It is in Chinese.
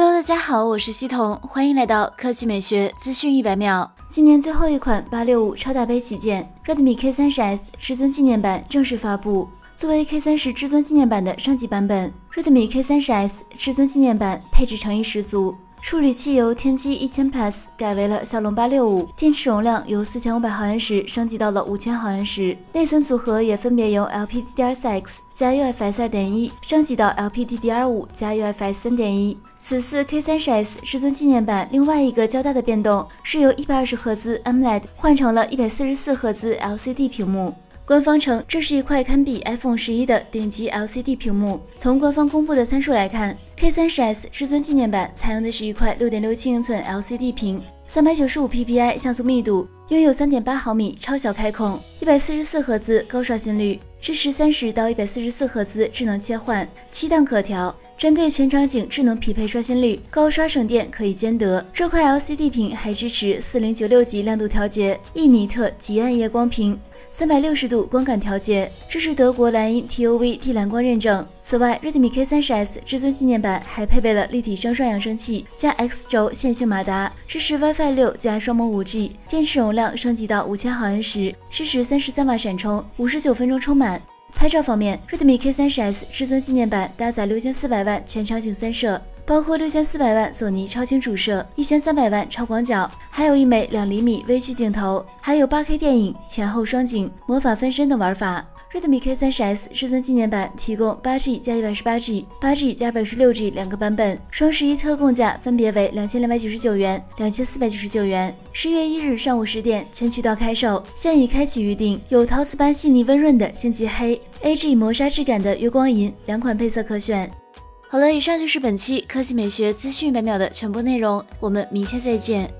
Hello，大家好，我是西彤，欢迎来到科技美学资讯一百秒。今年最后一款八六五超大杯旗舰 Redmi K 三十 S 至尊纪念版正式发布。作为 K 三十至尊纪念版的升级版本，Redmi K 三十 S 至尊纪念版配置诚意十足。处理器由天玑一千 Plus 改为了骁龙八六五，电池容量由四千五百毫安时升级到了五千毫安时，内存组合也分别由 LPDDR4X 加 UFS 二点一升级到 LPDDR 五加 UFS 三点一。此次 K 三十 S 至尊纪念版另外一个较大的变动是由一百二十赫兹 AMOLED 换成了一百四十四赫兹 LCD 屏幕。官方称这是一块堪比 iPhone 十一的顶级 LCD 屏幕。从官方公布的参数来看，K 三十 S 至尊纪念版采用的是一块6.67英寸 LCD 屏，395 PPI 像素密度，拥有3.8毫米超小开孔，一百四十四赫兹高刷新率，支持三十到一百四十四赫兹智能切换，七档可调。针对全场景智能匹配刷新率，高刷省电可以兼得。这块 LCD 屏还支持四零九六级亮度调节，一尼特极暗夜光屏，三百六十度光感调节，支持德国蓝鹰 TOV 地蓝光认证。此外，Redmi K 三十 S 至尊纪念版还配备了立体声双扬声器加 X 轴线性马达，支持 WiFi 六加双模五 G，电池容量升级到五千毫安时，支持三十三瓦闪充，五十九分钟充满。拍照方面，Redmi K 30S 至尊纪念版搭载六千四百万全场景三摄，包括六千四百万索尼超清主摄、一千三百万超广角，还有一枚两厘米微距镜头，还有八 K 电影、前后双景、魔法分身等玩法。Redmi K 三十 S 至尊纪念版提供八 G 加一百十八 G、八 G 加二百十六 G 两个版本，双十一特供价分别为两千两百九十九元、两千四百九十九元。十月一日上午十点，全渠道开售，现已开启预定。有陶瓷般细腻温润的星际黑，AG 磨砂质感的月光银，两款配色可选。好了，以上就是本期科技美学资讯百秒的全部内容，我们明天再见。